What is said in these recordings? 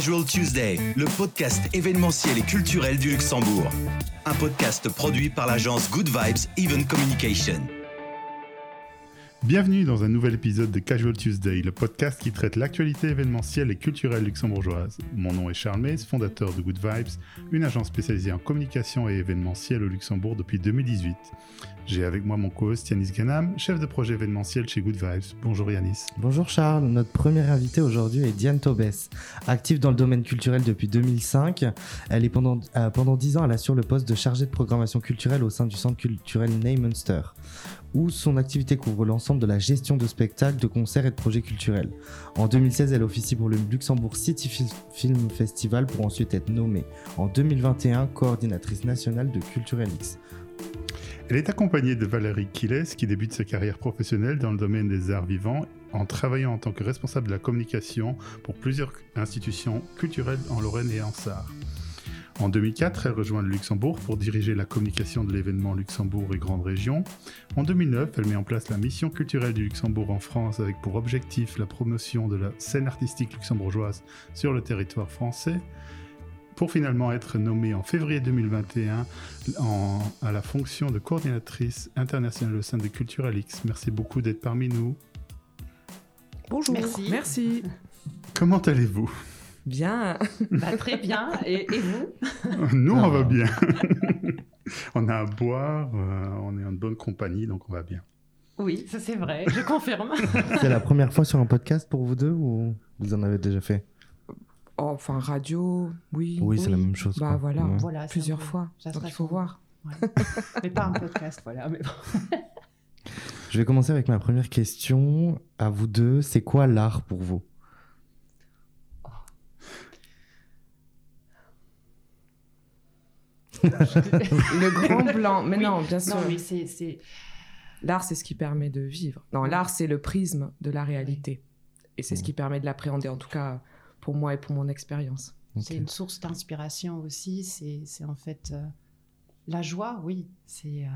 Casual Tuesday, le podcast événementiel et culturel du Luxembourg. Un podcast produit par l'agence Good Vibes Even Communication. Bienvenue dans un nouvel épisode de Casual Tuesday, le podcast qui traite l'actualité événementielle et culturelle luxembourgeoise. Mon nom est Charles Mays, fondateur de Good Vibes, une agence spécialisée en communication et événementiel au Luxembourg depuis 2018. J'ai avec moi mon co-host Yanis Ganam, chef de projet événementiel chez Good Vibes. Bonjour Yanis. Bonjour Charles, notre première invitée aujourd'hui est Diane Tobès. Active dans le domaine culturel depuis 2005, elle est pendant, euh, pendant 10 ans, elle assure le poste de chargée de programmation culturelle au sein du centre culturel Neymunster où son activité couvre l'ensemble de la gestion de spectacles, de concerts et de projets culturels. En 2016, elle officie pour le Luxembourg City Film Festival pour ensuite être nommée en 2021 coordinatrice nationale de Culturel X. Elle est accompagnée de Valérie Quiles qui débute sa carrière professionnelle dans le domaine des arts vivants en travaillant en tant que responsable de la communication pour plusieurs institutions culturelles en Lorraine et en Sarre. En 2004, elle rejoint le Luxembourg pour diriger la communication de l'événement Luxembourg et Grande Région. En 2009, elle met en place la mission culturelle du Luxembourg en France avec pour objectif la promotion de la scène artistique luxembourgeoise sur le territoire français pour finalement être nommée en février 2021 à la fonction de coordinatrice internationale au sein de Culture X. Merci beaucoup d'être parmi nous. Bonjour. Merci. Merci. Comment allez-vous? Bien. Bah, très bien. Et, vous? Nous, on va bien. on a à boire, euh, on est en bonne compagnie, donc on va bien. Oui, ça c'est vrai, je confirme. C'est la première fois sur un podcast pour vous deux ou vous en avez déjà fait? Oh, Enfin, radio, oui. Oui, c'est la même chose. Bah voilà, Ouais. voilà plusieurs peu- fois. ça Donc il faut voir. Ouais. Mais pas un podcast, voilà. Mais bon. Je vais commencer avec ma première question. À vous deux, c'est quoi l'art pour vous? Le grand blanc. Mais Oui. non, bien sûr. C'est. L'art, c'est ce qui permet de vivre. Non, l'art, c'est le prisme de la réalité. Et c'est ce qui permet de l'appréhender, en tout cas pour moi et pour mon expérience. c'est une source d'inspiration aussi. C'est, c'est en fait euh, la joie, oui. C'est, euh,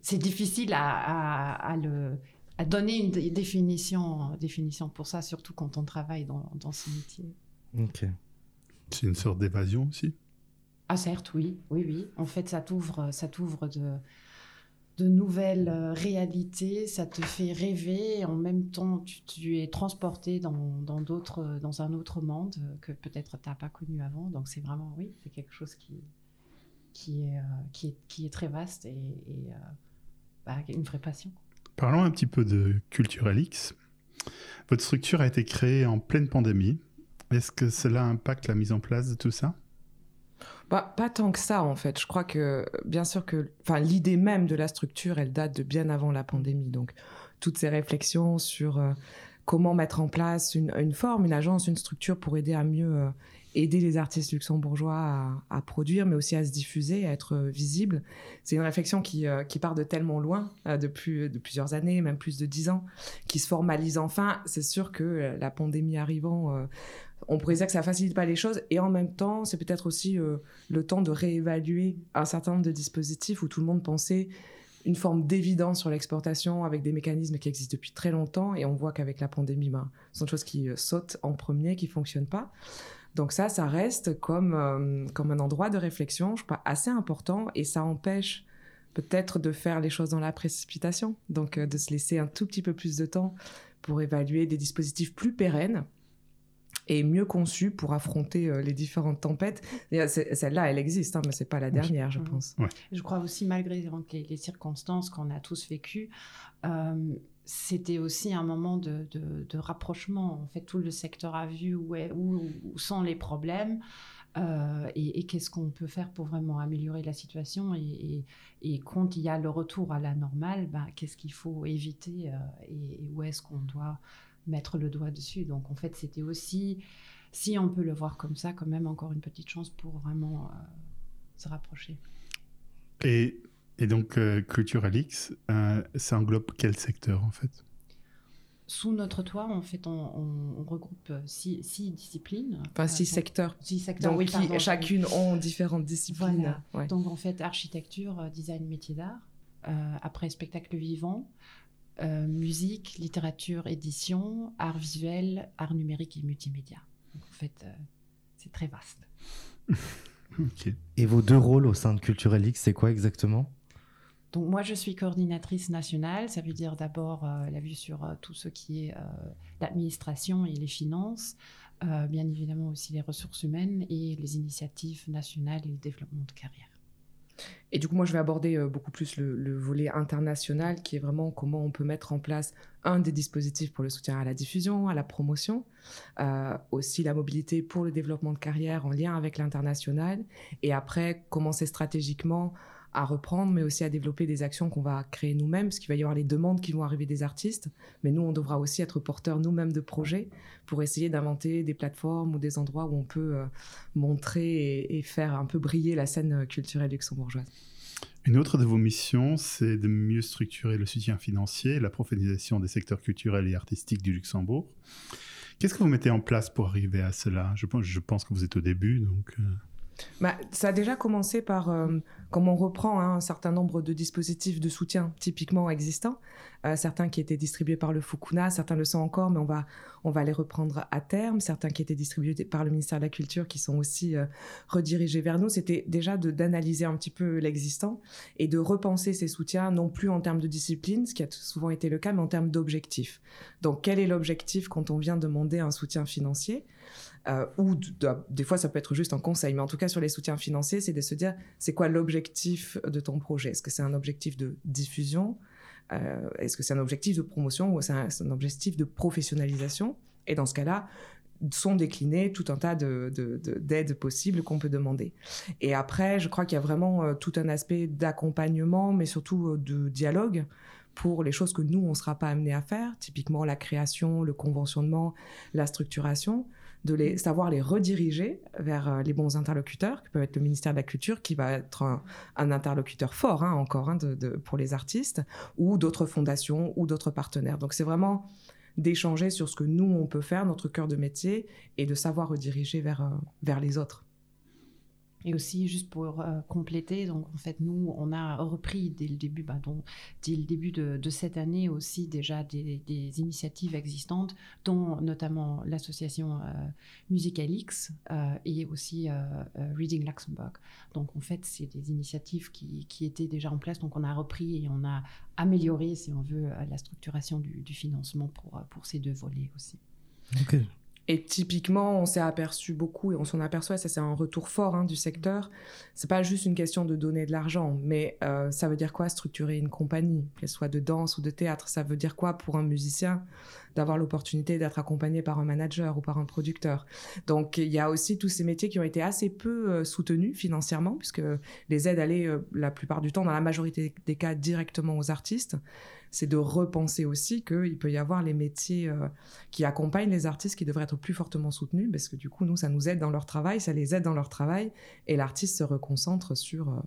c'est difficile à, à, à le, à donner une dé- définition, définition pour ça, surtout quand on travaille dans, dans ce métier. Ok. C'est une sorte d'évasion aussi. Ah certes, oui, oui, oui. En fait, ça t'ouvre, ça t'ouvre de, de nouvelles euh, réalités, ça te fait rêver. En même temps, tu, es transporté dans, dans dans un autre monde que peut-être tu n'as pas connu avant. Donc c'est vraiment, oui, c'est quelque chose qui, qui, est, euh, qui, est, qui est très vaste et, euh, bah, une vraie passion. Parlons un petit peu de Culturel X. Votre structure a été créée en pleine pandémie. Est-ce que cela impacte la mise en place de tout ça? Bah, pas tant que ça, en fait. Je crois que, bien sûr que l'idée même de la structure, elle date de bien avant la pandémie. Donc, toutes ces réflexions sur euh, comment mettre en place une, forme, une agence, une structure pour aider à mieux euh, aider les artistes luxembourgeois à, produire, mais aussi à se diffuser, à être euh, visibles. C'est une réflexion qui, qui part de tellement loin, depuis de plusieurs années, même plus de dix ans, qui se formalise enfin. C'est sûr que la pandémie arrivant, on pourrait dire que ça facilite pas les choses, et en même temps, c'est peut-être aussi euh, le temps de réévaluer un certain nombre de dispositifs où tout le monde pensait une forme d'évidence sur l'exportation avec des mécanismes qui existent depuis très longtemps. Et on voit qu'avec la pandémie, ben, ce sont des choses qui euh, sautent en premier, qui fonctionnent pas. Donc ça, ça reste comme, euh, comme un endroit de réflexion, je crois, assez important. Et ça empêche peut-être de faire les choses dans la précipitation, donc de se laisser un tout petit peu plus de temps pour évaluer des dispositifs plus pérennes et mieux conçus pour affronter euh, les différentes tempêtes. Euh, Celle-là, elle existe, hein, mais c'est pas la dernière, je Mhm. pense. Je crois aussi, malgré donc, les, les circonstances qu'on a tous vécues, euh, c'était aussi un moment de, de- de rapprochement. En fait, tout le secteur a vu où, est- où- où sont les problèmes euh, et, et qu'est-ce qu'on peut faire pour vraiment améliorer la situation. Et, et- et quand il y a le retour à la normale, ben, qu'est-ce qu'il faut éviter euh, et, et où est-ce qu'on doit mettre le doigt dessus. Donc, en fait, c'était aussi, si on peut le voir comme ça, quand même encore une petite chance pour vraiment euh, se rapprocher. Et, et donc, euh, euh, ça englobe quel secteur en fait? Sous notre toit, en fait, on, on- on regroupe euh, six, six disciplines. Enfin, six Euh, secteurs. Six secteurs, Donc, oui, qui chacune ont différentes disciplines. Voilà. Ouais. Donc, en fait, architecture, design, métier d'art. Euh, après, spectacle vivant, euh, musique, littérature, édition, art visuel, art numérique et multimédia. en fait, c'est très vaste. Et vos deux rôles au sein de Culturel X, c'est quoi exactement? Donc moi, je suis coordinatrice nationale. Ça veut dire d'abord la vue sur tout ce qui est l'administration et les finances, bien évidemment aussi les ressources humaines et les initiatives nationales et le développement de carrière. Et du coup, moi, je vais aborder euh, beaucoup plus le, volet international, qui est vraiment comment on peut mettre en place un des dispositifs pour le soutien à la diffusion, à la promotion, euh, aussi la mobilité pour le développement de carrière en lien avec l'international, et après, commencer stratégiquement à reprendre, mais aussi à développer des actions qu'on va créer nous-mêmes, parce qu'il va y avoir les demandes qui vont arriver des artistes, mais nous, on devra aussi être porteurs nous-mêmes de projets pour essayer d'inventer des plateformes ou des endroits où on peut euh, montrer et, faire un peu briller la scène culturelle luxembourgeoise. Une autre de vos missions, c'est de mieux structurer le soutien financier, la professionnalisation des secteurs culturels et artistiques du Luxembourg. Qu'est-ce que vous mettez en place pour arriver à cela? Je pense, je pense que vous êtes au début, donc... Euh, bah, ça a déjà commencé par, euh, comme on reprend hein, un certain nombre de dispositifs de soutien typiquement existants, euh, certains qui étaient distribués par le Fukuna, certains le sont encore, mais on va, on va les reprendre à terme, certains qui étaient distribués par le ministère de la Culture qui sont aussi euh, redirigés vers nous, c'était déjà d'analyser un petit peu l'existant et de repenser ces soutiens, non plus en termes de discipline, ce qui a souvent été le cas, mais en termes d'objectifs. Donc quel est l'objectif quand on vient demander un soutien financier? Euh, ou des fois ça peut être juste un conseil, mais en tout cas sur les soutiens financiers, c'est de se dire c'est quoi l'objectif de ton projet? Est-ce que c'est un objectif de diffusion? Euh, Est-ce que c'est un objectif de promotion ou c'est un, un, objectif de professionnalisation? Et dans ce cas-là, sont déclinés tout un tas d'aides de, possibles qu'on peut demander. Et après, je crois qu'il y a vraiment euh, tout un aspect d'accompagnement, mais surtout de dialogue pour les choses que nous, on ne sera pas amené à faire, typiquement la création, le conventionnement, la structuration de les, savoir les rediriger vers euh, les bons interlocuteurs, qui peuvent être le ministère de la Culture, qui va être un, interlocuteur fort hein, encore hein, pour les artistes, ou d'autres fondations ou d'autres partenaires. Donc c'est vraiment d'échanger sur ce que nous, on peut faire, notre cœur de métier, et de savoir rediriger vers, euh, vers les autres. Et aussi, juste pour euh, compléter, donc en fait, nous, on a repris dès le début, bah, donc, dès le début de, cette année aussi déjà des, initiatives existantes, dont notamment l'association euh, Musicalix euh, et aussi euh, Reading Luxembourg. Donc en fait, c'est des initiatives qui, étaient déjà en place, donc on a repris et on a amélioré, si on veut, la structuration du, financement pour, pour ces deux volets aussi. Ok. Et typiquement, on s'est aperçu beaucoup, et on s'en aperçoit, ça c'est un retour fort hein, du secteur. C'est pas juste une question de donner de l'argent, mais euh, ça veut dire quoi structurer une compagnie, qu'elle soit de danse ou de théâtre? Ça veut dire quoi pour un musicien d'avoir l'opportunité d'être accompagné par un manager ou par un producteur? Donc il y a aussi tous ces métiers qui ont été assez peu euh, soutenus financièrement, puisque les aides allaient euh, la plupart du temps, dans la majorité des cas, directement aux artistes. C'est de repenser aussi qu'il peut y avoir les métiers euh, qui accompagnent les artistes qui devraient être plus fortement soutenus, parce que du coup, nous, ça nous aide dans leur travail, ça les aide dans leur travail, et l'artiste se reconcentre sur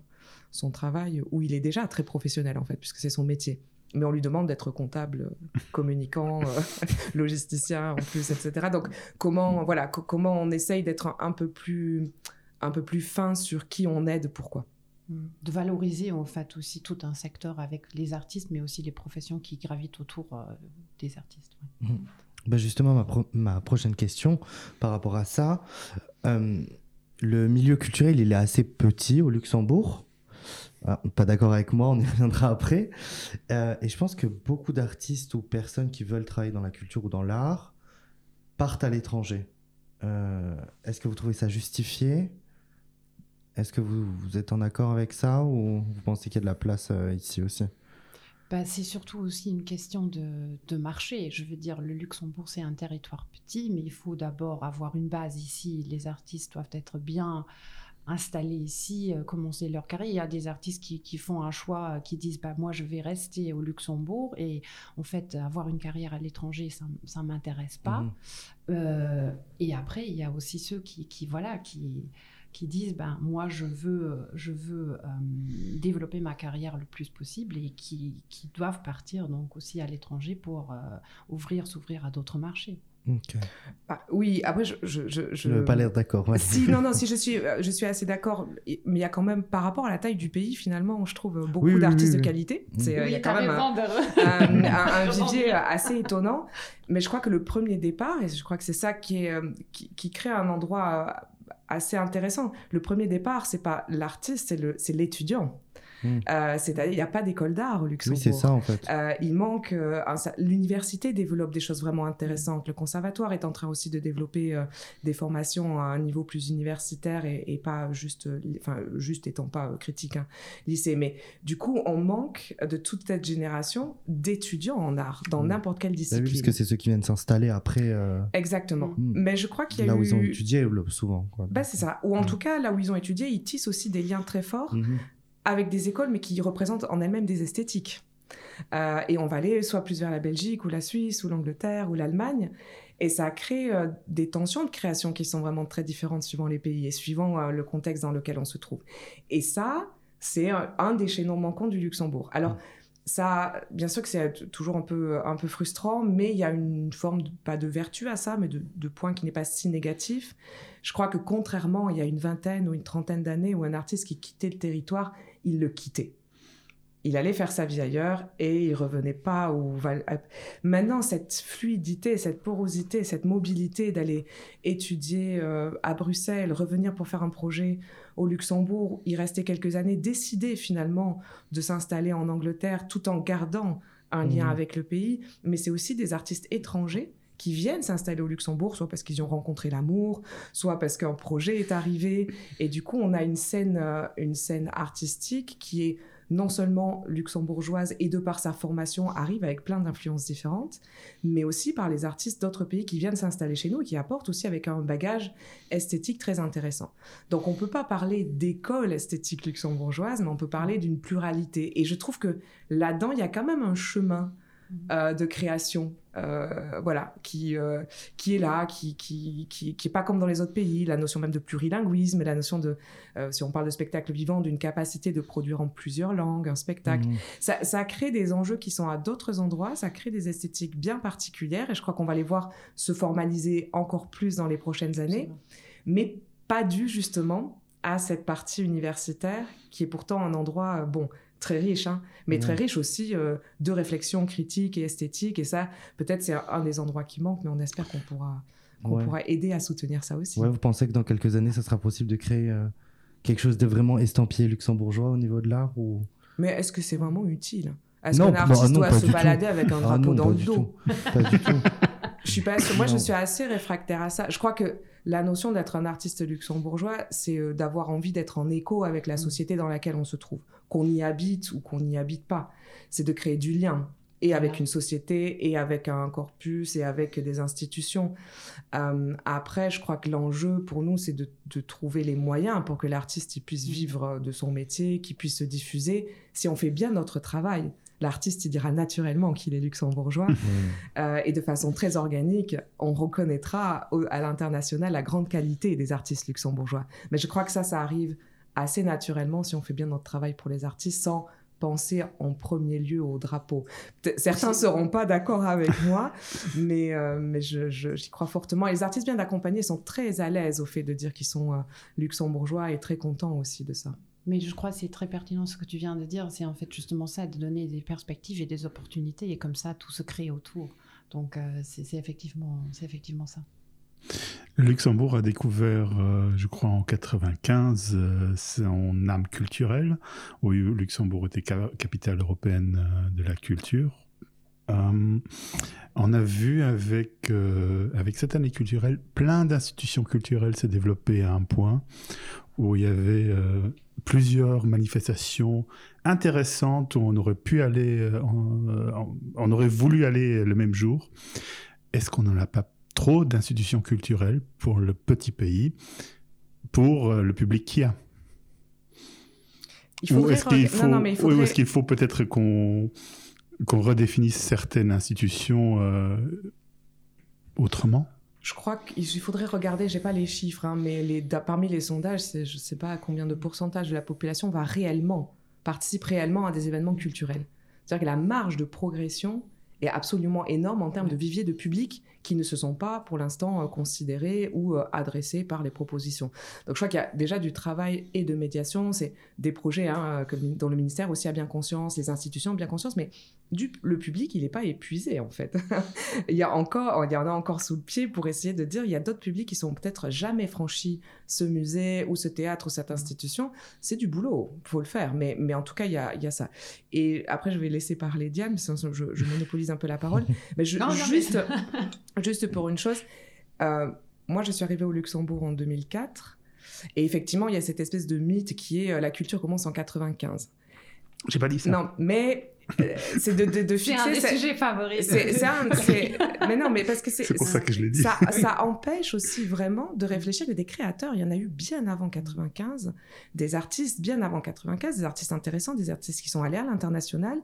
son travail où il est déjà très professionnel en fait, puisque c'est son métier mais on lui demande d'être comptable, communicant, euh, logisticien en plus, etc. Donc comment voilà comment on essaye d'être un, peu plus un peu plus fin sur qui on aide, pourquoi? De valoriser en fait aussi tout un secteur avec les artistes, mais aussi les professions qui gravitent autour euh, des artistes. Mm. Bah, justement, ma, ma, prochaine question par rapport à ça, euh, le milieu culturel il est assez petit au Luxembourg. Ah, pas d'accord avec moi, on y reviendra après. Euh, et je pense que beaucoup d'artistes ou personnes qui veulent travailler dans la culture ou dans l'art partent à l'étranger. Euh, est-ce que vous trouvez ça justifié? Est-ce que vous, vous, êtes en accord avec ça ou vous pensez qu'il y a de la place euh, ici aussi? Bah, c'est surtout aussi une question de, de, marché. Je veux dire, le Luxembourg, c'est un territoire petit, mais il faut d'abord avoir une base ici. Les artistes doivent être bien installés ici, euh, commencer leur carrière. Il y a des artistes qui, qui, font un choix, euh, qui disent bah, moi je vais rester au Luxembourg et en fait avoir une carrière à l'étranger, ça ne m'intéresse pas. Euh, et après, il y a aussi ceux qui, qui voilà, qui, qui disent ben moi je veux je veux développer ma carrière le plus possible et qui, qui doivent partir donc aussi à l'étranger pour ouvrir s'ouvrir à d'autres marchés. Bah, oui, après, je. Je, je, je... n'ai pas l'air d'accord. Si, non, non, si je suis, euh, je suis assez d'accord, mais il y a quand même, par rapport à la taille du pays, finalement, je trouve beaucoup d'artistes de qualité. Mm. C'est, euh, il y a quand même un, un, vivier assez étonnant. Mais je crois que le premier départ, et je crois que c'est ça qui, est, euh, qui, qui crée un endroit assez intéressant. Le premier départ, c'est pas l'artiste, c'est l'étudiant. Hmm. Euh, c'est-à-dire, il n'y a pas d'école d'art au Luxembourg. Oui, c'est ça en fait. Euh, il manque. Euh, l'université développe des choses vraiment intéressantes. Le conservatoire est en train aussi de développer des formations à un niveau plus universitaire et, pas juste, enfin, juste étant pas critique, hein, lycée. Mais du coup, on manque de toute cette génération d'étudiants en art dans hmm. n'importe quelle bah discipline. Oui, puisque c'est ceux qui viennent s'installer après. Exactement. Hmm. Mais je crois qu'il y a là où ils ont étudié souvent. Bah, c'est ça. Ou en tout cas, là où ils ont étudié, ils tissent aussi des liens très forts avec des écoles, mais qui représentent en elles-mêmes des esthétiques. Euh, et on va aller soit plus vers la Belgique ou la Suisse ou l'Angleterre ou l'Allemagne. Et ça crée euh, des tensions de création qui sont vraiment très différentes suivant les pays et suivant euh, le contexte dans lequel on se trouve. Et ça, c'est un, des chaînons manquants du Luxembourg. Alors, ça, bien sûr que c'est toujours un peu, un peu frustrant, mais il y a une forme, pas de vertu à ça, mais de point qui n'est pas si négatif. Je crois que contrairement, il y a une vingtaine ou une trentaine d'années où un artiste qui quittait le territoire, il le quittait. Il allait faire sa vie ailleurs et il revenait pas. Ou... Maintenant, cette fluidité, cette porosité, cette mobilité d'aller étudier euh, à Bruxelles, revenir pour faire un projet au Luxembourg, y rester quelques années, décider finalement de s'installer en Angleterre tout en gardant un lien mmh. avec le pays. Mais c'est aussi des artistes étrangers qui viennent s'installer au Luxembourg, soit parce qu'ils ont rencontré l'amour, soit parce qu'un projet est arrivé. Et du coup, on a une scène, euh, une scène artistique qui est non seulement luxembourgeoise et de par sa formation arrive avec plein d'influences différentes, mais aussi par les artistes d'autres pays qui viennent s'installer chez nous et qui apportent aussi avec un bagage esthétique très intéressant. Donc on ne peut pas parler d'école esthétique luxembourgeoise, mais on peut parler d'une pluralité. Et je trouve que là-dedans, il y a quand même un chemin euh, de création, euh, voilà, qui, euh, qui est là, qui qui, qui, qui, est pas comme dans les autres pays, la notion même de plurilinguisme, la notion de, si on parle de spectacle vivant, d'une capacité de produire en plusieurs langues un spectacle. Mmh. Ça, ça, crée des enjeux qui sont à d'autres endroits, ça crée des esthétiques bien particulières, et je crois qu'on va les voir se formaliser encore plus dans les prochaines années, mais pas dû justement à cette partie universitaire qui est pourtant un endroit, bon, très riche, hein, mais très riche aussi euh, de réflexion critique et esthétique. Et ça, peut-être, c'est un, des endroits qui manque, mais on espère qu'on pourra, pourra aider à soutenir ça aussi. Ouais, vous pensez que dans quelques années, ça sera possible de créer euh, quelque chose de vraiment estampillé luxembourgeois au niveau de l'art ou... Mais est-ce que c'est vraiment utile? Est-ce qu'un artiste doit se balader avec un ah drapeau dans le dos? Pas du tout. Je suis pas, moi, je suis assez réfractaire à ça. Je crois que la notion d'être un artiste luxembourgeois, c'est euh, d'avoir envie d'être en écho avec la mm. société dans laquelle on se trouve, qu'on y habite ou qu'on n'y habite pas. C'est de créer du lien et avec une société et avec un corpus et avec des institutions. Euh, après, je crois que l'enjeu pour nous, c'est de, de, trouver les moyens pour que l'artiste puisse mm. vivre de son métier, qu'il puisse se diffuser, si on fait bien notre travail l'artiste il dira naturellement qu'il est luxembourgeois. Euh, et de façon très organique, on reconnaîtra à l'international la grande qualité des artistes luxembourgeois. Mais je crois que ça, ça arrive assez naturellement si on fait bien notre travail pour les artistes sans penser en premier lieu au drapeau. Certains ne seront pas d'accord avec moi, mais, euh, mais j'y crois fortement. Et les artistes bien accompagnés sont très à l'aise au fait de dire qu'ils sont euh, luxembourgeois et très contents aussi de ça. Mais je crois que c'est très pertinent ce que tu viens de dire. C'est en fait justement ça, de donner des perspectives et des opportunités. Et comme ça, tout se crée autour. Donc euh, c'est effectivement, effectivement ça. Luxembourg a découvert, euh, je crois en 95, euh, son âme culturelle. où Luxembourg était capitale européenne de la culture. on a vu avec, avec cette année culturelle, plein d'institutions culturelles se développer à un point où il y avait plusieurs manifestations intéressantes où on aurait pu aller, euh, euh, on aurait voulu aller le même jour. Est-ce qu'on n'en a pas trop d'institutions culturelles pour le petit pays, pour euh, le public qui a? Ou est-ce qu'il faut, est qu'il faut peut-être qu'on qu'on redéfinisse certaines institutions autrement? Je crois qu'il faudrait regarder, j'ai pas les chiffres, hein, mais parmi les sondages, je sais pas combien de pourcentage de la population va réellement, participe réellement à des événements culturels. C'est-à-dire que la marge de progression est absolument énorme en termes de vivier de public qui ne se sont pas pour l'instant euh, considérés ou euh, adressés par les propositions. Donc je crois qu'il y a déjà du travail et de médiation, c'est des projets hein, que, dont le ministère aussi a bien conscience, les institutions ont bien conscience, mais du, le public, il n'est pas épuisé en fait. il, y a encore, il y en a encore sous le pied pour essayer de dire il y a d'autres publics qui sont peut-être jamais franchis ce musée ou ce théâtre ou cette institution. C'est du boulot, faut le faire, mais, mais en tout cas, il y a, il y a ça. Et après, je vais laisser parler Diane, je, je monopolise un peu la parole. Mais je, juste, juste pour une chose, euh, moi je suis arrivée au Luxembourg en 2004 et effectivement il y a cette espèce de mythe qui est euh, la culture commence en 95. J'ai pas dit ça. Non, mais c'est de, de, de fixer. C'est un des sujets favoris. C'est un. Mais non, mais parce que c'est. C'est pour ça que je l'ai dit. Ça, ça, empêche aussi vraiment de réfléchir que des créateurs, il y en a eu bien avant 95, des artistes bien avant 95, des artistes intéressants, des artistes qui sont allés à l'international,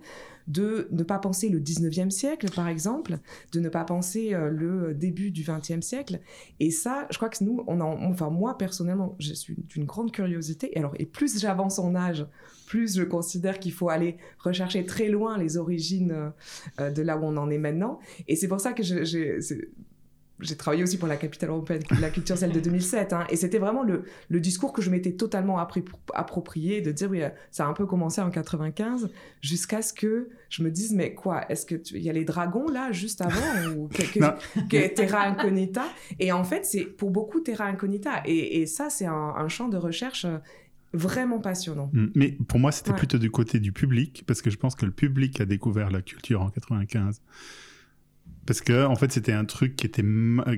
de ne pas penser le 19e siècle, par exemple, de ne pas penser euh, le début du 20e siècle. Et ça, je crois que nous, on en, enfin, moi, personnellement, je suis d'une grande curiosité. Et alors, et plus j'avance en âge, plus je considère qu'il faut aller rechercher très loin les origines euh, de là où on en est maintenant. Et c'est pour ça que j'ai j'ai travaillé aussi pour la capitale européenne de la culture, celle de 2007. Hein, et c'était vraiment le, le, discours que je m'étais totalement approprié, de dire, oui, ça a un peu commencé en 95, jusqu'à ce que je me dise, mais quoi, est-ce qu'il y a les dragons là, juste avant, ou que, Terra Incognita? Et en fait, c'est pour beaucoup Terra Incognita. Et, et ça, c'est un, un, champ de recherche euh, vraiment passionnant. Mm. Mais pour moi, c'était plutôt du côté du public, parce que je pense que le public a découvert la culture en 95. Parce que en fait, c'était un truc qui était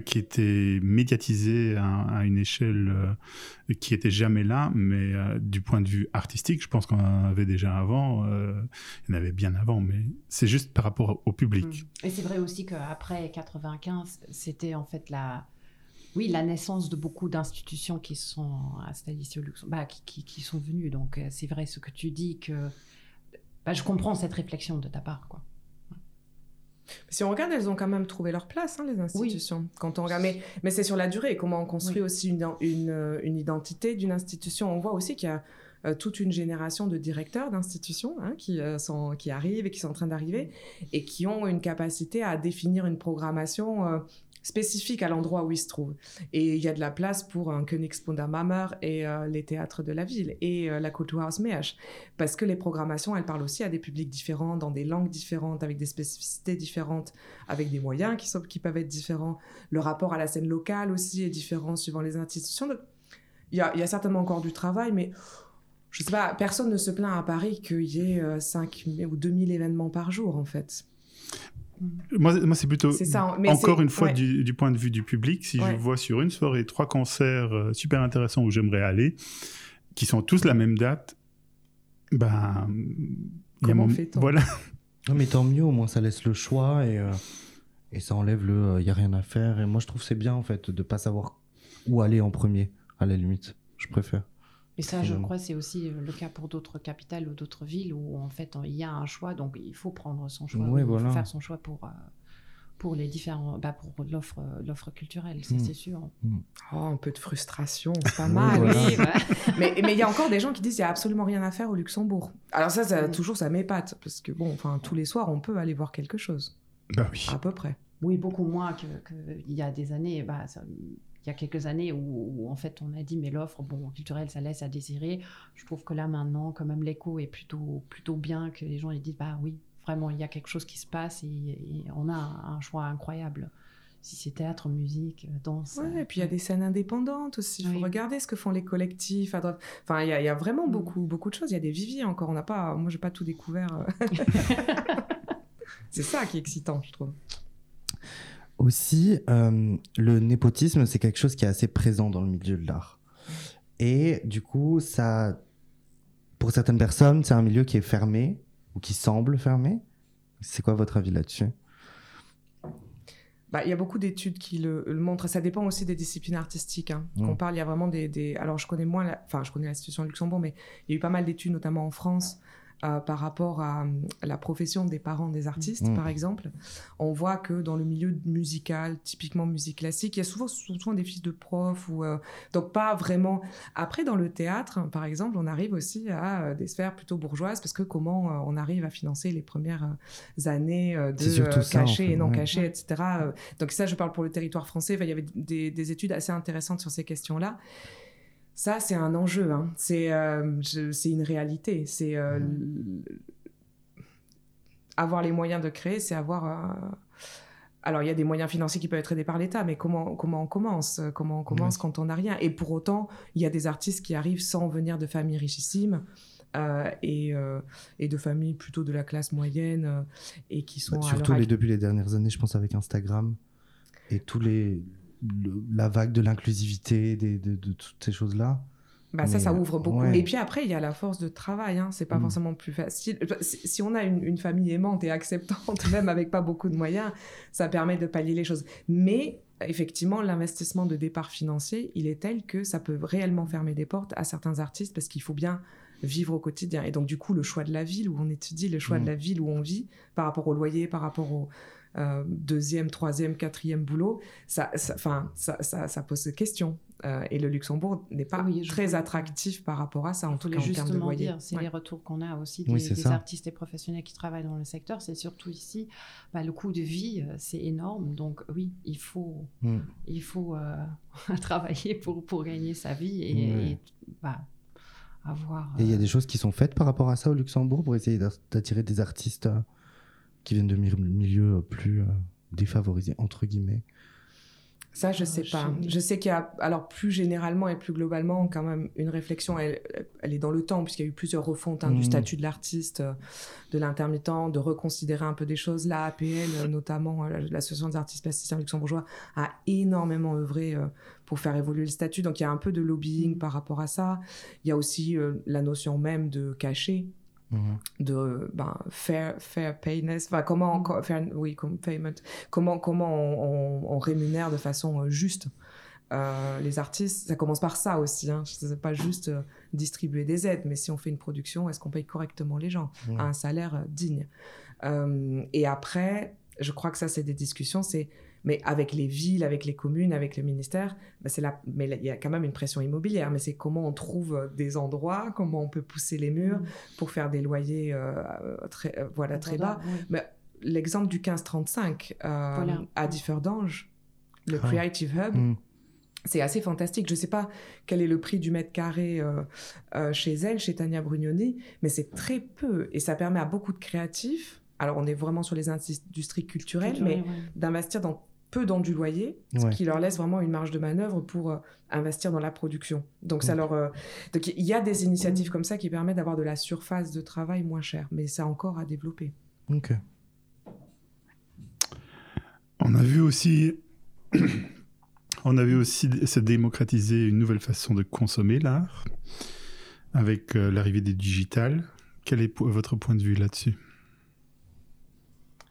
qui était médiatisé à, une échelle euh, qui était jamais là, mais euh, du point de vue artistique, je pense qu'on en avait déjà avant. Euh, il y en avait bien avant, mais c'est juste par rapport au public. Mm. Et c'est vrai aussi qu'après 95, c'était en fait la oui, la naissance de beaucoup d'institutions qui sont installées ici au Luxembourg, bah, qui, qui, sont venues. Donc, euh, c'est vrai ce que tu dis que bah, je comprends cette réflexion de ta part, quoi. Si on regarde, elles ont quand même trouvé leur place, hein, les institutions. Quand on regarde, mais, c'est sur la durée, comment on construit aussi une, une, une identité d'une institution. On voit aussi qu'il y a euh, toute une génération de directeurs d'institutions hein, qui, euh, sont, qui arrivent et qui sont en train d'arriver et qui ont une capacité à définir une programmation spécifique à l'endroit où il se trouve. Et il y a de la place pour un Königsbundermammer et euh, les théâtres de la ville et euh, la Kulturhaus Meersch. Parce que les programmations, elles parlent aussi à des publics différents, dans des langues différentes, avec des spécificités différentes, avec des moyens qui, peuvent être différents. Le rapport à la scène locale aussi est différent suivant les institutions. il, y a, certainement encore du travail, mais je sais pas, personne ne se plaint à Paris qu'il y ait 5 euh, ou 2000 événements par jour, en fait. Moi, moi c'est plutôt, encore une fois, du, point de vue du public, si je vois sur une soirée trois concerts euh, super intéressants où j'aimerais aller, qui sont tous la même date, ben. Comment fait-on Voilà. Non, mais tant mieux, au moins ça laisse le choix et, euh, et ça enlève le il y n'y a rien à faire. Et moi, je trouve c'est bien, en fait, de ne pas savoir où aller en premier, à la limite. Je préfère. Et ça, je crois, c'est aussi euh, le cas pour d'autres capitales ou d'autres villes où en fait il y a un choix, donc il faut prendre son choix, il faut faire son choix pour euh, pour les différents, bah pour l'offre l'offre culturelle, mm. c'est sûr. Oh, un peu de frustration, c'est pas mal. Oui, mais mais il y a encore des gens qui disent il y a absolument rien à faire au Luxembourg. Alors ça, ça mm. toujours ça m'épate parce que bon, enfin tous les soirs on peut aller voir quelque chose. Bah oui. À peu près. Oui, beaucoup moins qu'il y a des années. Bah, ça, il y a quelques années où, en fait on a dit mais l'offre bon culturelle ça laisse à désirer je trouve que là maintenant quand même l'écho est plutôt plutôt bien que les gens ils disent bah oui vraiment il y a quelque chose qui se passe et, on a un, choix incroyable si c'est théâtre, musique, danse. Ouais, et puis il y a des scènes indépendantes aussi. Il faut regarder ce que font les collectifs. Enfin, il y, y, a vraiment mm. beaucoup, beaucoup de choses. Il y a des viviers encore. On n'a pas, moi, j'ai pas tout découvert. c'est ça qui est excitant, je trouve. Aussi, euh, le népotisme, c'est quelque chose qui est assez présent dans le milieu de l'art. Et du coup, ça, pour certaines personnes, c'est un milieu qui est fermé ou qui semble fermé. C'est quoi votre avis là-dessus? Bah, il y a beaucoup d'études qui le, montrent. Ça dépend aussi des disciplines artistiques. Hein. Mmh. On parle, il y a vraiment des, des, Alors, je connais moins, la... enfin, je connais la situation Luxembourg, mais il y a eu pas mal d'études, notamment en France, euh, par rapport à, la profession des parents des artistes, Mm. par exemple. On voit que dans le milieu musical, typiquement musique classique, il y a souvent, souvent des fils de profs, ou, euh, donc pas vraiment. Après, dans le théâtre, par exemple, on arrive aussi à euh, des sphères plutôt bourgeoises, parce que comment euh, on arrive à financer les premières euh, années euh, de euh, en cachés fait, et non ouais. cachés, etc. Euh, Donc ça, je parle pour le territoire français. Il y avait des, des études assez intéressantes sur ces questions-là. Ça, c'est un enjeu. hein. C'est euh, une réalité. C'est euh, l- avoir les moyens de créer, c'est avoir. euh, Alors, il y a des moyens financiers qui peuvent être aidés par l'État, mais comment, comment on commence? Comment on commence quand on n'a rien? Et pour autant, il y a des artistes qui arrivent sans venir de familles richissimes euh, et, euh, et de familles plutôt de la classe moyenne euh, et qui sont. Bah, surtout les, depuis les dernières années, je pense avec Instagram et tous les le- la vague de l'inclusivité, de, de toutes ces choses-là. Bah ça, Mais, ça ouvre beaucoup. ouais. Et puis après, il y a la force de travail. Hein. C'est pas Mm. forcément plus facile. Si, si on a une, une famille aimante et acceptante, même avec pas beaucoup de moyens, ça permet de pallier les choses. Mais effectivement, l'investissement de départ financier, il est tel que ça peut réellement fermer des portes à certains artistes parce qu'il faut bien vivre au quotidien. Et donc, du coup, le choix de la ville où on étudie, le choix Mm. de la ville où on vit, par rapport au loyer, par rapport au euh, deuxième, troisième, quatrième boulot, ça, ça, ça, ça, ça pose des questions. Euh, et le Luxembourg n'est pas Oui, très attractif par rapport à ça, en tout cas en termes de justement loyer. dire, c'est Ouais. les retours qu'on a aussi des, Oui, des artistes et professionnels qui travaillent dans le secteur. C'est surtout ici, bah, le coût de vie, euh, c'est énorme. Donc oui, il faut, Mm. il faut euh, travailler pour, pour gagner sa vie et, et, bah, avoir. Et il y a des choses qui sont faites par rapport à ça au Luxembourg pour essayer d'at- d'attirer des artistes euh, qui viennent de mi- milieux plus euh, défavorisés, entre guillemets. Ça, je Ah, sais je pas. Je sais qu'il y a, alors plus généralement et plus globalement, quand même, une réflexion, elle, elle est dans le temps, puisqu'il y a eu plusieurs refontes hein, du statut de l'artiste, euh, de l'intermittent, de reconsidérer un peu des choses. La APL, euh, notamment, euh, l'Association des artistes plasticiens luxembourgeois, a énormément œuvré euh, pour faire évoluer le statut. Donc, il y a un peu de lobbying Mhm. par rapport à ça. Il y a aussi euh, la notion même de cachet. De ben, fair, fair payness, enfin, comment, co- fair- oui, comme payment, comment, comment on, on- on rémunère de façon euh, juste euh, les artistes. Ça commence par ça aussi, hein. c'est pas juste euh, distribuer des aides, mais si on fait une production, est-ce qu'on paye correctement les gens à un salaire euh, digne? Et après, je crois que ça, c'est des discussions, c'est mais avec les villes, avec les communes, avec le ministère, ben, c'est là, mais il y a quand même une pression immobilière. Mais c'est comment on trouve euh, des endroits, comment on peut pousser les murs pour faire des loyers euh, euh, très, euh, voilà, très bas. oui. L'exemple du 1535 euh, Voilà. à Differdange, le Ah. Creative Hub, Mm. c'est assez fantastique. Je ne sais pas quel est le prix du mètre carré euh, euh, chez elle, chez Tania Brugnoni, mais c'est très peu. Et ça permet à beaucoup de créatifs, alors on est vraiment sur les industries culturelles, mais ouais. d'investir dans peu dans du loyer, Ouais. ce qui leur laisse vraiment une marge de manœuvre pour euh, investir dans la production. Donc ça leur, euh, donc il y a des initiatives comme ça qui permettent d'avoir de la surface de travail moins chère, mais c'est encore à développer. Ok. On a vu aussi, on a vu aussi se démocratiser une nouvelle façon de consommer l'art avec euh, l'arrivée des digitales. Quel est votre point de vue là-dessus?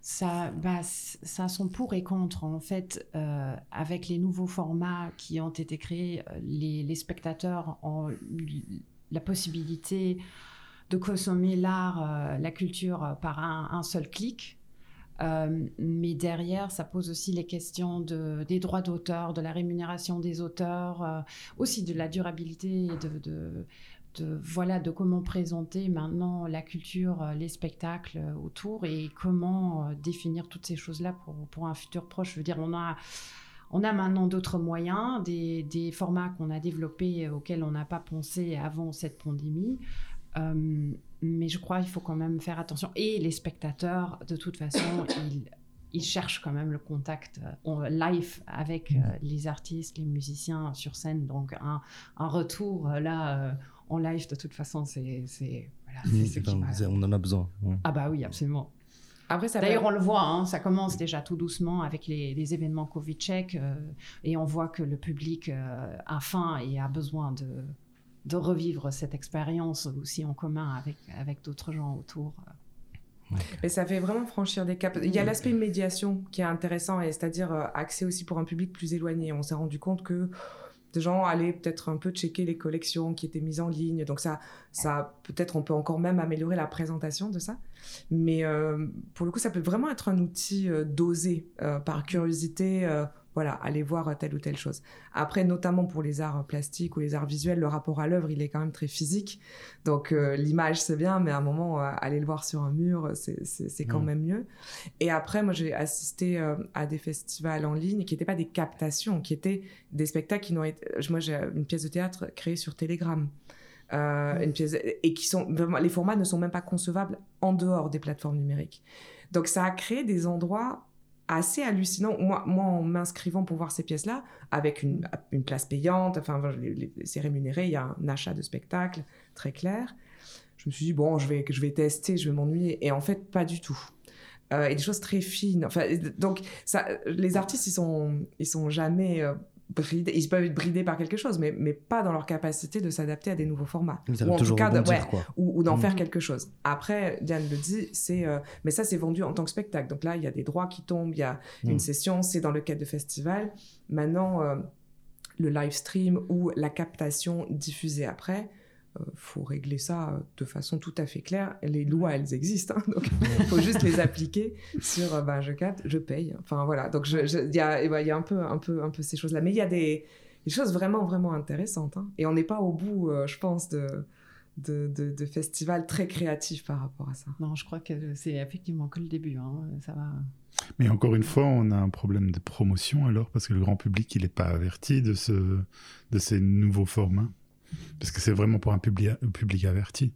Ça, bah, ça a son pour et contre. En fait, euh, avec les nouveaux formats qui ont été créés, euh, les, spectateurs ont la possibilité de consommer l'art, euh, la culture par un, seul clic. Mais derrière, ça pose aussi les questions de, des droits d'auteur, de la rémunération des auteurs, aussi de la durabilité de, de, de, voilà, de comment présenter maintenant la culture, euh, les spectacles euh, autour et comment euh, définir toutes ces choses-là pour, pour un futur proche. Je veux dire, on a, on a maintenant d'autres moyens, des, des formats qu'on a développés auxquels on n'a pas pensé avant cette pandémie. Mais je crois qu'il faut quand même faire attention. Et les spectateurs, de toute façon, ils, ils cherchent quand même le contact euh, live avec les artistes, les musiciens sur scène. Donc un, un retour là en live, de toute façon, c'est c'est- voilà, c'est ce qui Enfin, va- on en a besoin. ouais. Ah bah oui, absolument. Après, ça D'ailleurs, on le voit, hein, ça commence déjà tout doucement avec les, les événements Covid-check euh, et on voit que le public euh, a faim et a besoin de, de revivre cette expérience aussi en commun avec, avec d'autres gens autour. Mais ça fait vraiment franchir des caps. Il y a l'aspect médiation qui est intéressant, et c'est-à-dire euh, accès aussi pour un public plus éloigné. On s'est rendu compte que Des gens allaient peut-être un peu checker les collections qui étaient mises en ligne. Donc ça, ça peut-être on peut encore même améliorer la présentation de ça. Mais euh, pour le coup, ça peut vraiment être un outil euh, dosé euh, par curiosité voilà, aller voir telle ou telle chose. Après, notamment pour les arts plastiques ou les arts visuels, le rapport à l'œuvre, il est quand même très physique. Donc euh, l'image, c'est bien, mais à un moment, euh, aller le voir sur un mur, c'est quand même mieux. Et après, moi, j'ai assisté euh, à des festivals en ligne qui n'étaient pas des captations, qui étaient des spectacles qui n'ont été... Moi, j'ai une pièce de théâtre créée sur Telegram. une pièce et qui sont les formats ne sont même pas concevables en dehors des plateformes numériques. Donc ça a créé des endroits assez hallucinant. Moi, moi en m'inscrivant pour voir ces pièces-là, avec une, une, place payante, enfin, c'est rémunéré, il y a un achat de spectacle très clair. Je me suis dit, bon, je vais, je vais tester, je vais m'ennuyer. Et en fait, pas du tout. Euh, et des choses très fines. Enfin, donc, ça, les artistes, ils sont, ils sont jamais euh, ils peuvent être bridés par quelque chose, mais, mais pas dans leur capacité de s'adapter à des nouveaux formats. ou en tout cas, ou, d'en mm. faire quelque chose. Après, Diane le dit, c'est, euh, mais ça, c'est vendu en tant que spectacle. Donc là, il y a des droits qui tombent, il y a une mm. session, c'est dans le cadre de festival. Maintenant, euh, le live stream ou la captation diffusée après, euh, faut régler ça euh, de façon tout à fait claire. Les lois, elles existent, hein, donc il faut juste les appliquer sur, euh, ben, je capte, je paye. Enfin voilà, donc il y a, y a un peu, un peu, un peu ces choses-là, mais il y a des, choses vraiment, vraiment intéressantes. Hein. Et on n'est pas au bout, je pense, de, de, de, festivals très créatifs par rapport à ça. Non, je crois que c'est effectivement que le début. Hein. Ça va. Mais encore une fois, on a un problème de promotion alors, parce que le grand public, il n'est pas averti de, ce, de ces nouveaux formats. Parce que c'est vraiment pour un public, public averti.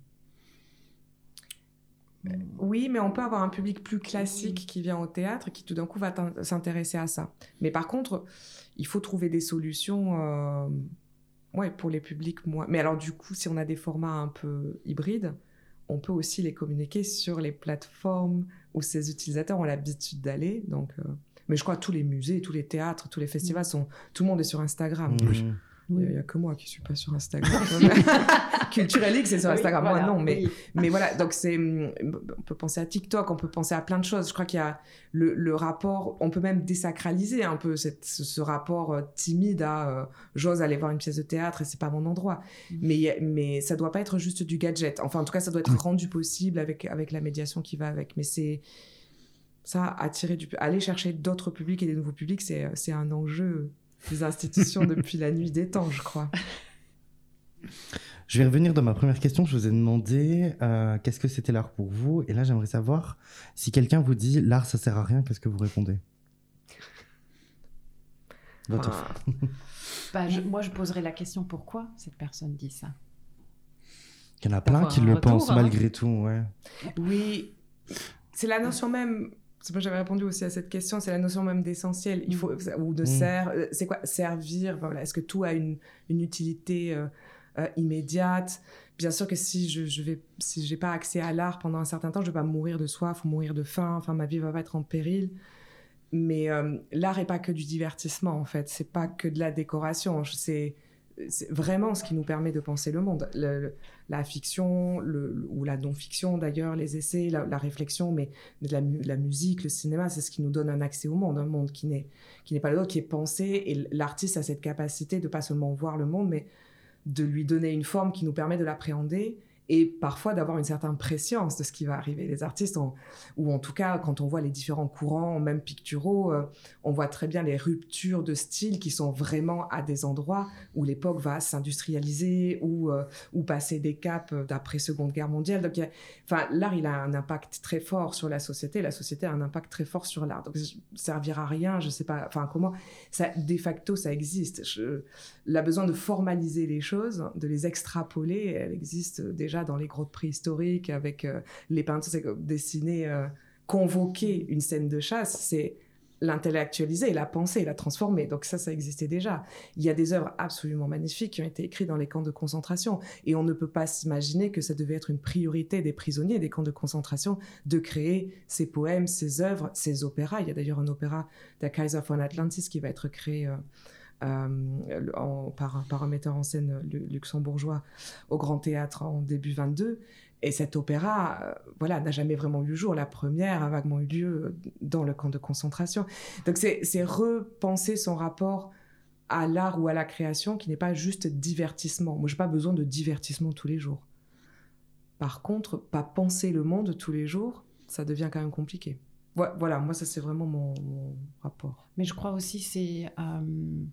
Oui, mais on peut avoir un public plus classique qui vient au théâtre, qui tout d'un coup va s'intéresser à ça. Mais par contre, il faut trouver des solutions euh, ouais, pour les publics moins. Mais alors du coup, si on a des formats un peu hybrides, on peut aussi les communiquer sur les plateformes où ces utilisateurs ont l'habitude d'aller. Donc, euh, Mais je crois que tous les musées, tous les théâtres, tous les festivals, sont... tout le monde est sur Instagram. Oui. Il n'y a, que moi qui suis pas sur Instagram. Culturel c'est sur Instagram. moi, non, mais, mais voilà. Donc, c'est, on peut penser à TikTok, on peut penser à plein de choses. Je crois qu'il y a le, le rapport, on peut même désacraliser un peu cette, ce, rapport euh, timide à euh, j'ose aller voir une pièce de théâtre et c'est pas mon endroit. Mm. Mais, mais ça doit pas être juste du gadget. Enfin, en tout cas, ça doit être rendu possible avec, avec la médiation qui va avec. Mais c'est ça, attirer du, aller chercher d'autres publics et des nouveaux publics, c'est, c'est un enjeu des institutions depuis la nuit des temps, je crois. Je vais revenir dans ma première question. Je vous ai demandé euh, qu'est-ce que c'était l'art pour vous? Et là, j'aimerais savoir si quelqu'un vous dit l'art, ça sert à rien, qu'est-ce que vous répondez? Votre bah, moi, je poserais la question pourquoi cette personne dit ça? Il y en a plein qui le pensent hein. malgré tout, ouais. Oui, c'est la notion même j'avais répondu aussi à cette question, c'est la notion même d'essentiel, il faut mm. ou de mm. Euh, c'est quoi servir, voilà, est-ce que tout a une, une utilité euh, euh, immédiate? Bien sûr que si je, je vais si j'ai pas accès à l'art pendant un certain temps, je vais pas mourir de soif ou mourir de faim, enfin ma vie va pas être en péril. Mais l'art est pas que du divertissement en fait, c'est pas que de la décoration, c'est c'est vraiment ce qui nous permet de penser le monde. la fiction, ou la non-fiction d'ailleurs, les essais, la, réflexion, mais la, la, musique, le cinéma, c'est ce qui nous donne un accès au monde, un monde qui n'est qui n'est pas le nôtre, qui est pensé. Et l'artiste a cette capacité de pas seulement voir le monde, mais de lui donner une forme qui nous permet de l'appréhender et parfois d'avoir une certaine préscience de ce qui va arriver. Les artistes, ou en tout cas, quand on voit les différents courants, même picturaux, euh, on voit très bien les ruptures de style qui sont vraiment à des endroits où l'époque va s'industrialiser ou, euh, passer des caps d'après Seconde Guerre mondiale. Donc, l'art, il a un impact très fort sur la société. La société a un impact très fort sur l'art. Donc, servir à rien, je sais pas, enfin, comment, ça, de facto, ça existe. Je, a besoin de formaliser les choses, de les extrapoler, elle existe déjà dans les grottes préhistoriques avec euh, les peintres dessiner, euh, convoquer une scène de chasse, c'est l'intellectualiser, la penser, la transformer. Donc ça, ça existait déjà. Il y a des œuvres absolument magnifiques qui ont été écrites dans les camps de concentration. Et on ne peut pas s'imaginer que ça devait être une priorité des prisonniers des camps de concentration de créer ces poèmes, ces œuvres, ces opéras. Il y a d'ailleurs un opéra de Kaiser von Atlantis qui va être créé euh, en, par, un metteur en scène luxembourgeois au Grand Théâtre en début 22. Et cet opéra, euh, voilà, n'a jamais vraiment eu jour. La première a vaguement eu lieu dans le camp de concentration. Donc c'est repenser son rapport à l'art ou à la création qui n'est pas juste divertissement. Moi, j'ai pas besoin de divertissement tous les jours. Par contre, pas penser le monde tous les jours, ça devient quand même compliqué. Voilà, moi, ça, c'est vraiment mon, rapport. Mais je crois aussi, c'est. Euh,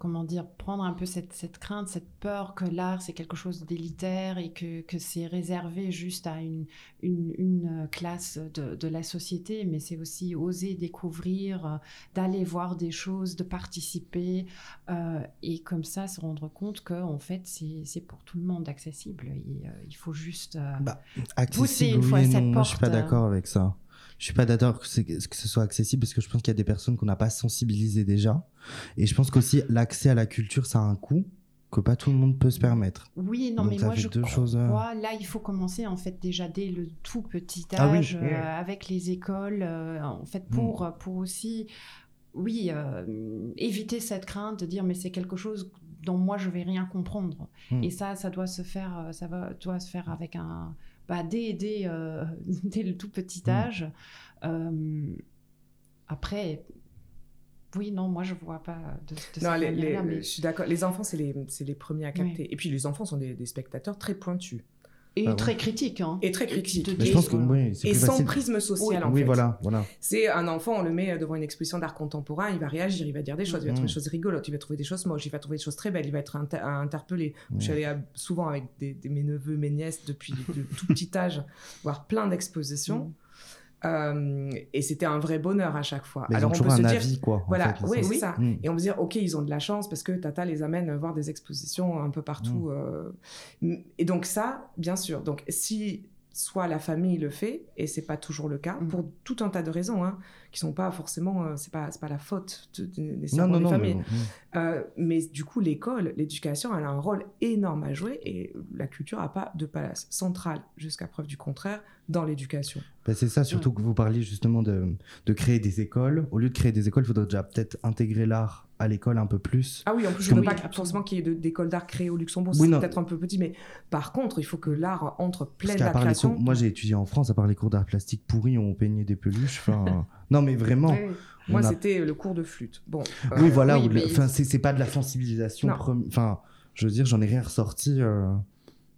comment dire, prendre un peu cette, cette crainte, cette peur que l'art c'est quelque chose d'élitaire et que, que c'est réservé juste à une, une, une classe de, de, la société, mais c'est aussi oser découvrir, euh, d'aller voir des choses, de participer euh, et comme ça se rendre compte que en fait c'est pour tout le monde accessible. Et, euh, il faut juste bah, pousser une fois cette porte. je suis pas d'accord avec ça. Je suis pas d'accord que, que, ce soit accessible parce que je pense qu'il y a des personnes qu'on n'a pas sensibilisées déjà. Et je pense qu'aussi l'accès à la culture, ça a un coût que pas tout le monde peut se permettre. Oui, non, mais moi je deux crois, choses, euh, là il faut commencer en fait déjà dès le tout petit ah âge euh, avec les écoles, euh, en fait pour, mm. pour aussi, oui, éviter cette crainte de dire mais c'est quelque chose dont moi je vais rien comprendre. Mm. Et ça, ça doit se faire, ça va, doit se faire avec un, bah, dès, dès, dès, le tout petit mm. âge. après, oui, non, moi je vois pas de, de non, les, je suis d'accord. Les enfants, c'est les, les, premiers à capter. Et puis les enfants sont des, spectateurs très pointus. Et ah très critiques. Hein. Et très critiques. Et, je pense que, oui, et sans prisme social, en oui, fait. voilà, voilà. C'est un enfant, on le met devant une exposition d'art contemporain, il va réagir, il va dire des choses, il va trouver des choses rigolotes, il va trouver des choses moches, il va trouver des choses très belles, il va être interpellé. Je suis allée souvent avec des, mes neveux, mes nièces depuis le tout petit âge, voir plein d'expositions. Mm. Euh, et c'était un vrai bonheur à chaque fois. Mais Alors on peut se dire, quoi. Voilà, oui, c'est ça. Mm. Et on peut dire, ok, ils ont de la chance parce que Tata les amène voir des expositions un peu partout. Mm. Euh. Et donc ça, bien sûr. Donc si soit la famille le fait, et c'est pas toujours le cas, mm. pour tout un tas de raisons, hein, qui sont pas forcément, euh, c'est pas, pas la faute des familles. Mais, mais, du coup, l'école, l'éducation, elle a un rôle énorme à jouer, et la culture n'a pas de place centrale, jusqu'à preuve du contraire, dans l'éducation. Ben, c'est ça, surtout que vous parliez justement de, de, créer des écoles. Au lieu de créer des écoles, il faudrait déjà peut-être intégrer l'art à l'école un peu plus. Ah oui, en plus, je ne veux pas forcément qu'il y ait d'écoles d'art créées au Luxembourg, c'est peut-être un peu petit, mais par contre, il faut que l'art entre plein de création. moi, j'ai étudié en France, à part les cours d'art plastique pourris, on peignait des peluches. Non, mais vraiment. Moi, c'était le cours de flûte. Bon. oui, euh, voilà. Enfin, c'est pas de la sensibilisation. Enfin, je veux dire, j'en ai rien ressorti. Euh,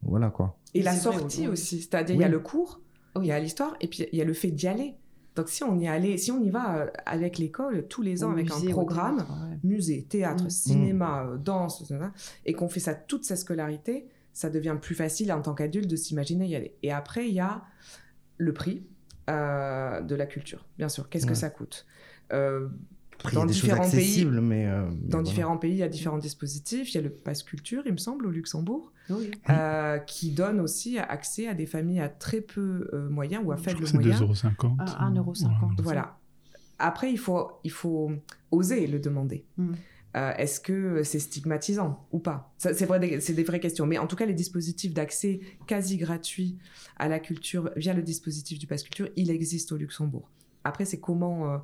voilà quoi. Et la sortie aussi, c'est-à-dire il y a le cours, il y a l'histoire, et puis il y a le fait d'y aller. Donc si on y allait, si on y va euh, avec l'école tous les ans avec un programme, musée, théâtre, mm. cinéma, mm. danse, et qu'on fait ça toute sa scolarité, ça devient plus facile en tant qu'adulte de s'imaginer y aller. Et après, il y a le prix euh, de la culture, bien sûr. Qu'est-ce que ça coûte? Euh, dans différents pays, mais, dans différents pays, il y a différents dispositifs. Il y a le pass culture, il me semble, au Luxembourg. Euh, qui donne aussi accès à des familles à très peu euh, moyens ou à faible moyens. 2,50 euros. 1,50 euros. Voilà. Après, il faut, il faut oser le demander. Mm. Euh, est-ce que c'est stigmatisant ou pas? C'est vrai, c'est des vraies questions. Mais en tout cas, les dispositifs d'accès quasi gratuit à la culture via le dispositif du Pass Culture, il existe au Luxembourg. Après, c'est comment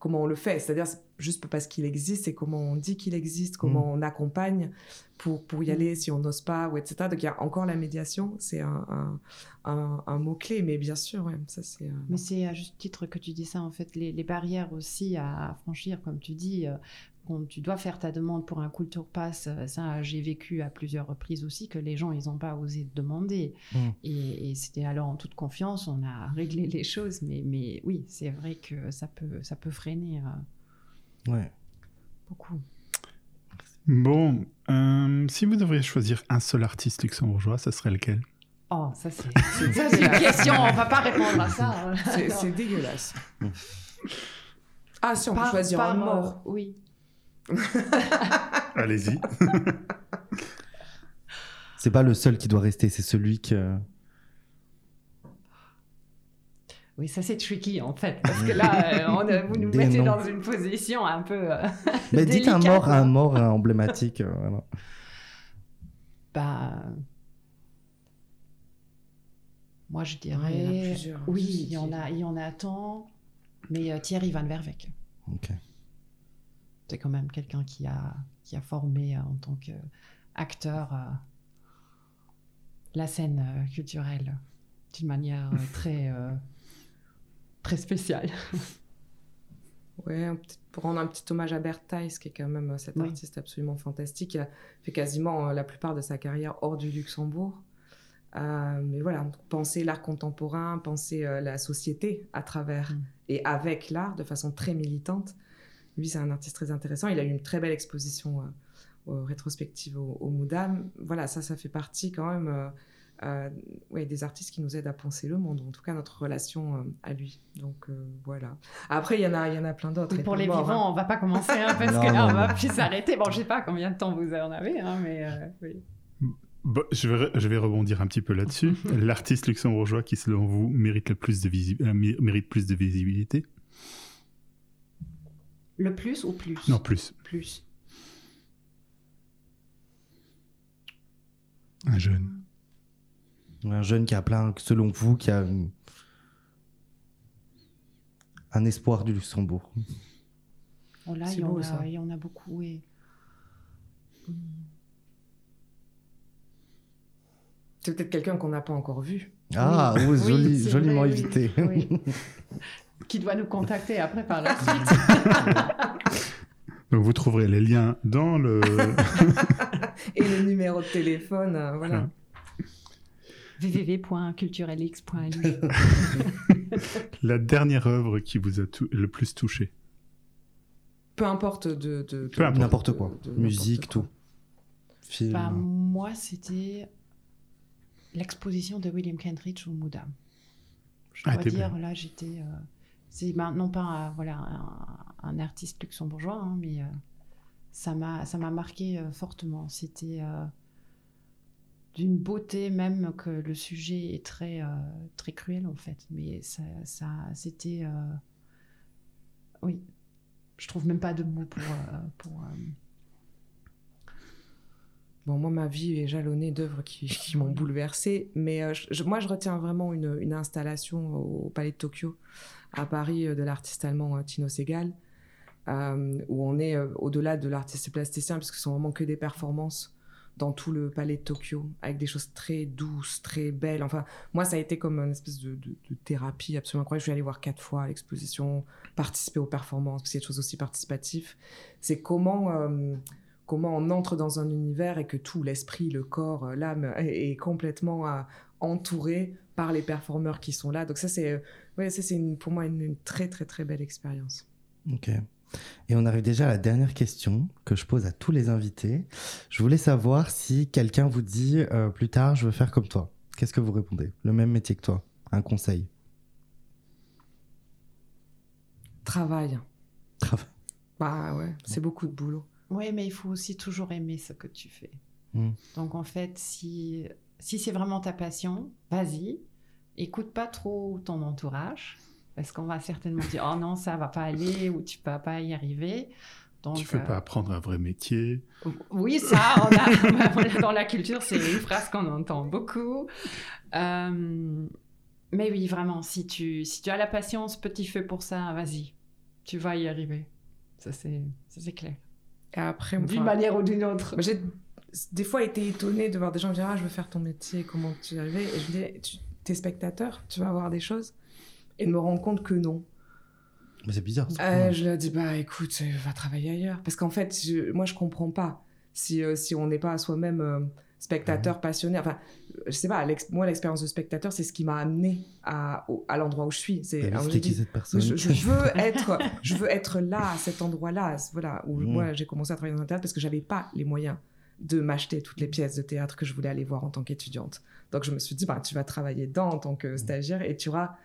comment on le fait. C'est-à-dire, juste parce qu'il existe, c'est comment on dit qu'il existe, comment mm. on accompagne pour, pour y mm. aller si on n'ose pas, ou etc. Donc, il y a encore la médiation, c'est un, un, mot-clé, mais bien sûr, ça c'est... Euh, mais c'est à juste titre que tu dis ça, en fait, les, les barrières aussi à, franchir, comme tu dis, euh, quand tu dois faire ta demande pour un culture pass, euh, ça j'ai vécu à plusieurs reprises aussi que les gens ils n'ont pas osé demander. Mm. Et, c'était alors en toute confiance, on a réglé les choses, mais, mais oui, c'est vrai que ça peut, ça peut freiner ouais. beaucoup. Bon, euh, si vous devriez choisir un seul artiste luxembourgeois, ce serait lequel? Oh, ça c'est une question, on va pas répondre à ça. C'est dégueulasse. Ah, si on peut choisir un mort. oui. Allez-y. c'est pas le seul qui doit rester, c'est celui que. Oui, ça c'est tricky en fait, parce que là, euh, on, vous nous mettez dans une position un peu. Euh, Mais dites un mort, un mort emblématique. Euh, voilà. Bah. Moi je dirais. il y en a plusieurs. Oui, il y en a, il y en a tant. Mais Thierry Van Verveck. Ok c'est quand même quelqu'un qui a, qui a formé euh, en tant qu'acteur euh, la scène euh, culturelle d'une manière très, très spéciale. Ouais, pour rendre un petit hommage à Bert Thys, qui est quand même cet artiste absolument fantastique. Il a fait quasiment la plupart de sa carrière hors du Luxembourg. mais voilà, penser l'art contemporain, penser la société à travers mm. et avec l'art de façon très militante. Lui, c'est un artiste très intéressant. Il a eu une très belle exposition rétrospective au, au, Moudam. Voilà, ça, ça fait partie quand même euh, ouais, des artistes qui nous aident à penser le monde, en tout cas notre relation euh, à lui. Donc euh, voilà. Après, il y en a, il y en a plein d'autres. pour les vivants, hein. on va pas commencer hein, parce que là, on va plus s'arrêter. Bon, je sais pas combien de temps vous en avez, hein, mais oui. je, vais, je vais rebondir un petit peu là-dessus. L'artiste luxembourgeois qui, selon vous, mérite le plus de, mérite plus de visibilité? Le plus ou plus? Non, plus. Plus. Un jeune. Un jeune qui a plein, selon vous, qui a un espoir du Luxembourg. Oh là, il y, en a, il y en a beaucoup. Et... C'est peut-être quelqu'un qu'on n'a pas encore vu. Ah, oui. joliment évité. qui doit nous contacter après par la suite. Donc vous trouverez les liens dans le... Et le numéro de téléphone, euh, voilà www.culturelx.lu. La dernière œuvre qui vous a le plus touché Peu importe de, de, n'importe quoi, musique, tout. Film. Bah, moi, c'était l'exposition de William Kentridge au Moudam. Je ah, dois dire, là, j'étais. Euh, c'est non pas voilà un, artiste luxembourgeois, hein, mais euh, ça m'a ça m'a marqué euh, fortement. C'était d'une beauté même que le sujet est très, euh, très cruel en fait. Mais ça, ça c'était... Euh, oui, je trouve même pas de mots pour... Euh, pour Bon, moi, ma vie est jalonnée d'œuvres qui, qui m'ont bouleversée, mais moi, je retiens vraiment une, une, installation au Palais de Tokyo, à Paris, de l'artiste allemand Tino Segal, où on est au-delà de l'artiste plasticien, puisque ce sont vraiment que des performances dans tout le palais de Tokyo, avec des choses très douces, très belles. Enfin, moi, ça a été comme une espèce de, thérapie absolument incroyable. Je suis allée voir quatre fois l'exposition, participer aux performances, parce qu'il y a des choses aussi participatives. C'est comment, euh, comment on entre dans un univers et que tout, l'esprit, le corps, euh, l'âme, est, complètement euh, entouré par les performeurs qui sont là. Donc ça, c'est ouais, c'est pour moi une, une très, très, très belle expérience. Ok. Et on arrive déjà à la dernière question que je pose à tous les invités. Je voulais savoir si quelqu'un vous dit euh, plus tard, je veux faire comme toi. Qu'est-ce que vous répondez? Le même métier que toi Un conseil Travail. Travail. Bah ouais, c'est beaucoup de boulot. Oui, mais il faut aussi toujours aimer ce que tu fais. Hmm. Donc en fait, si, si c'est vraiment ta passion, vas-y. Écoute pas trop ton entourage parce qu'on va certainement dire oh non ça va pas aller ou tu vas pas y arriver. Donc, tu ne peux pas apprendre un vrai métier. Oui, ça, on a, dans la culture, c'est une phrase qu'on entend beaucoup. Euh, mais oui, vraiment, si tu, si tu as la patience, petit feu pour ça, vas-y, tu vas y arriver. Ça, c'est clair. Et après, d'une manière ou d'une autre. J'ai des fois été étonnée de voir des gens dire ah, je veux faire ton métier, comment tu y arriver Et je me dis, tu es spectateur, tu vas voir des choses et de me rendre compte que non. Mais c'est bizarre. Euh, je lui ai dit, bah écoute, euh, va travailler ailleurs. Parce qu'en fait, moi, je comprends pas si, euh, si on n'est pas soi-même spectateur mhm. passionné. Enfin, je sais pas, moi, l'expérience de spectateur, c'est ce qui m'a amené à, à l'endroit où je suis. C'est qui cette personne je, veux être, je veux être là, à cet endroit-là, voilà, où mhm. moi, j'ai commencé à travailler dans un théâtre parce que j'avais pas les moyens de m'acheter toutes les pièces de théâtre que je voulais aller voir en tant qu'étudiante. Donc, je me suis dit, bah, tu vas travailler dedans en tant que stagiaire et tu auras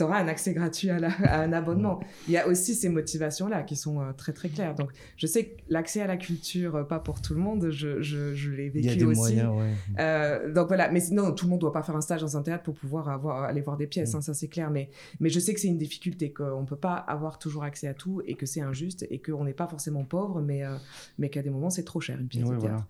tu auras un accès gratuit à, un abonnement. Il y a aussi ces motivations-là qui sont euh, très très claires. Donc, je sais que l'accès à la culture, euh, pas pour tout le monde, je, je, l'ai vécu Il y a des aussi. Moyens, ouais. Euh, donc voilà, mais sinon, tout le monde doit pas faire un stage dans un théâtre pour pouvoir avoir, aller voir des pièces, mm. hein, ça c'est clair. Mais, mais je sais que c'est une difficulté, qu'on ne peut pas avoir toujours accès à tout et que c'est injuste et qu'on n'est pas forcément pauvre, mais, mais qu'à des moments c'est trop cher une pièce de théâtre.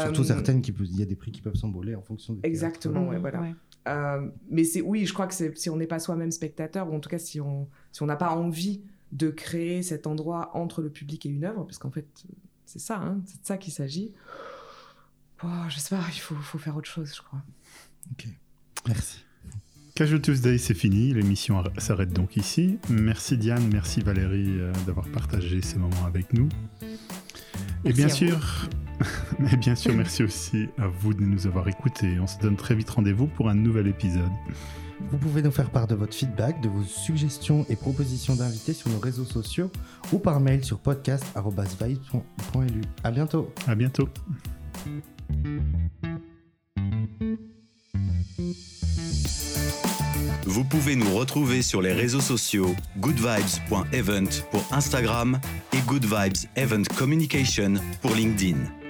Surtout certaines, qui, il y a des prix qui peuvent s'emboler en fonction des Exactement, ouais, voilà. Euh, mais c'est oui, je crois que si on n'est pas soi-même spectateur, ou en tout cas si on si on n'a pas envie de créer cet endroit entre le public et une œuvre, parce qu'en fait c'est ça, hein, c'est de ça qu'il s'agit. Oh, je sais pas, il faut, faut, faire autre chose, je crois. Ok, merci. Casual Tuesday, c'est fini. L'émission s'arrête donc ici. Merci Diane, merci Valérie euh, d'avoir partagé ces moments avec nous. et bien sûr, mais bien sûr, merci aussi à vous de nous avoir écoutés. On se donne très vite rendez-vous pour un nouvel épisode. Vous pouvez nous faire part de votre feedback, de vos suggestions et propositions d'invités sur nos réseaux sociaux ou par mail sur podcast.vibe.lu. À bientôt. À bientôt. Vous pouvez nous retrouver sur les réseaux sociaux goodvibes.event pour Instagram et Good Vibes Event Communication pour LinkedIn.